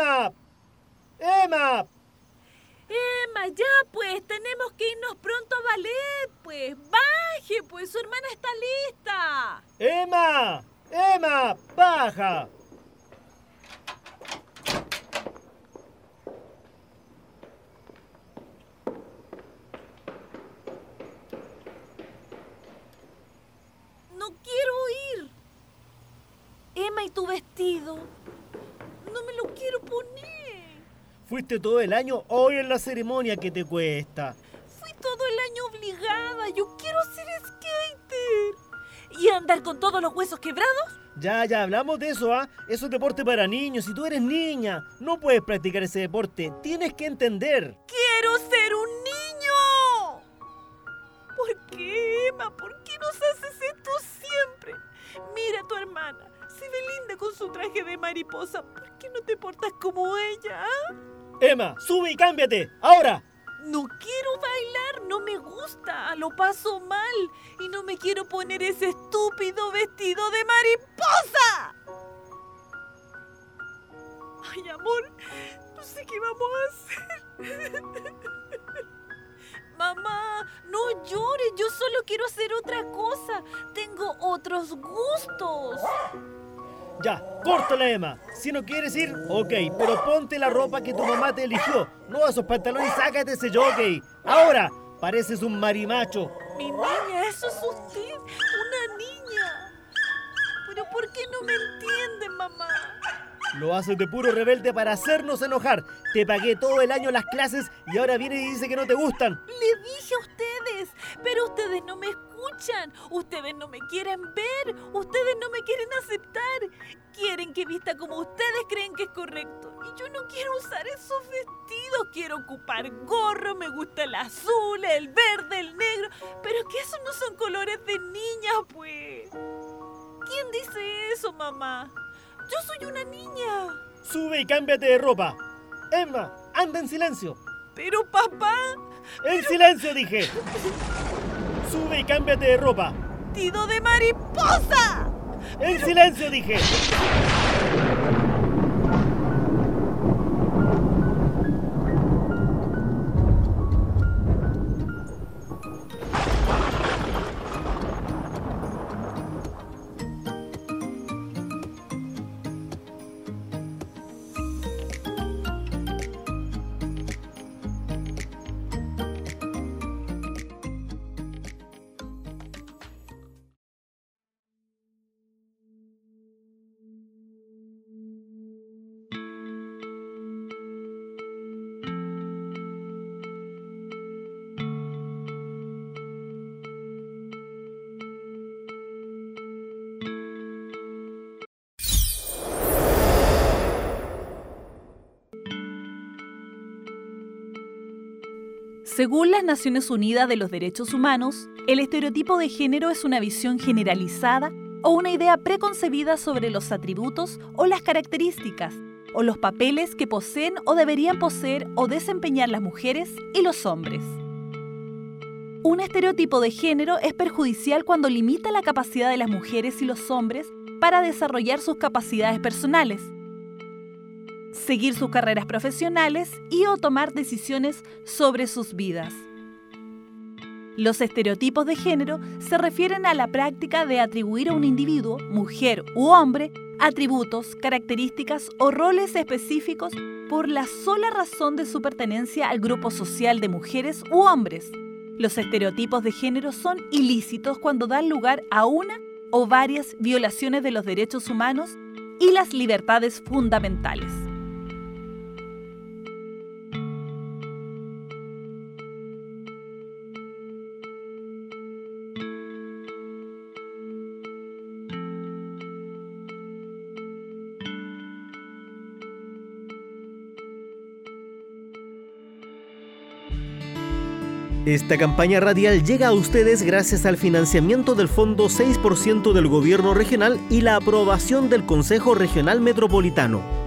¡Emma! ¡Emma! Emma, ya pues, tenemos que irnos pronto a ballet, pues. Baje, pues, su hermana está lista. ¡Emma! ¡Emma! ¡Baja! No quiero ir. Emma, ¿y tu vestido? No me lo quiero poner. Fuiste todo el año hoy en la ceremonia que te cuesta. Fui todo el año obligada. Yo quiero ser skater. ¿Y andar con todos los huesos quebrados? Ya, ya, hablamos de eso, ¿ah? Eso es deporte para niños. Si tú eres niña, no puedes practicar ese deporte. Tienes que entender. ¡Quiero ser un niño! ¿Por qué, Emma? ¿Por qué nos haces esto siempre? Mira a tu hermana. Se ve linda con su traje de mariposa. ¿Por qué no te portas como ella? ah? Emma, sube y cámbiate. ¡Ahora! No quiero bailar, no me gusta, lo paso mal y no me quiero poner ese estúpido vestido de mariposa. Ay, amor, no sé qué vamos a hacer. Mamá, no llores, yo solo quiero hacer otra cosa. Tengo otros gustos. Ya, córtala, Emma. Si no quieres ir, ok, pero ponte la ropa que tu mamá te eligió. No esos pantalones y sácate ese jockey. Ahora, pareces un marimacho. Mi niña, eso es usted, una niña. Pero ¿por qué no me entiende, mamá? Lo haces de puro rebelde para hacernos enojar. Te pagué todo el año las clases y ahora viene y dice que no te gustan. Le dije a ustedes, pero ustedes no me escuchan. Ustedes no me quieren ver. Ustedes no me quieren aceptar. Quieren que vista como ustedes creen que es correcto. Y yo no quiero usar esos vestidos. Quiero ocupar gorro. Me gusta el azul, el verde, el negro. Pero es que esos no son colores de niña, pues. ¿Quién dice eso, mamá? Yo soy una niña. Sube y cámbiate de ropa. Emma, anda en silencio. Pero papá, En silencio, dije. Sube y cámbiate de ropa. vestido de mariposa. En silencio, dije. Según las Naciones Unidas de los Derechos Humanos, el estereotipo de género es una visión generalizada o una idea preconcebida sobre los atributos o las características o los papeles que poseen o deberían poseer o desempeñar las mujeres y los hombres. Un estereotipo de género es perjudicial cuando limita la capacidad de las mujeres y los hombres para desarrollar sus capacidades personales, seguir sus carreras profesionales y o tomar decisiones sobre sus vidas. Los estereotipos de género se refieren a la práctica de atribuir a un individuo, mujer u hombre, atributos, características o roles específicos por la sola razón de su pertenencia al grupo social de mujeres u hombres. Los estereotipos de género son ilícitos cuando dan lugar a una o varias violaciones de los derechos humanos y las libertades fundamentales. Esta campaña radial llega a ustedes gracias al financiamiento del Fondo 6% del Gobierno Regional y la aprobación del Consejo Regional Metropolitano.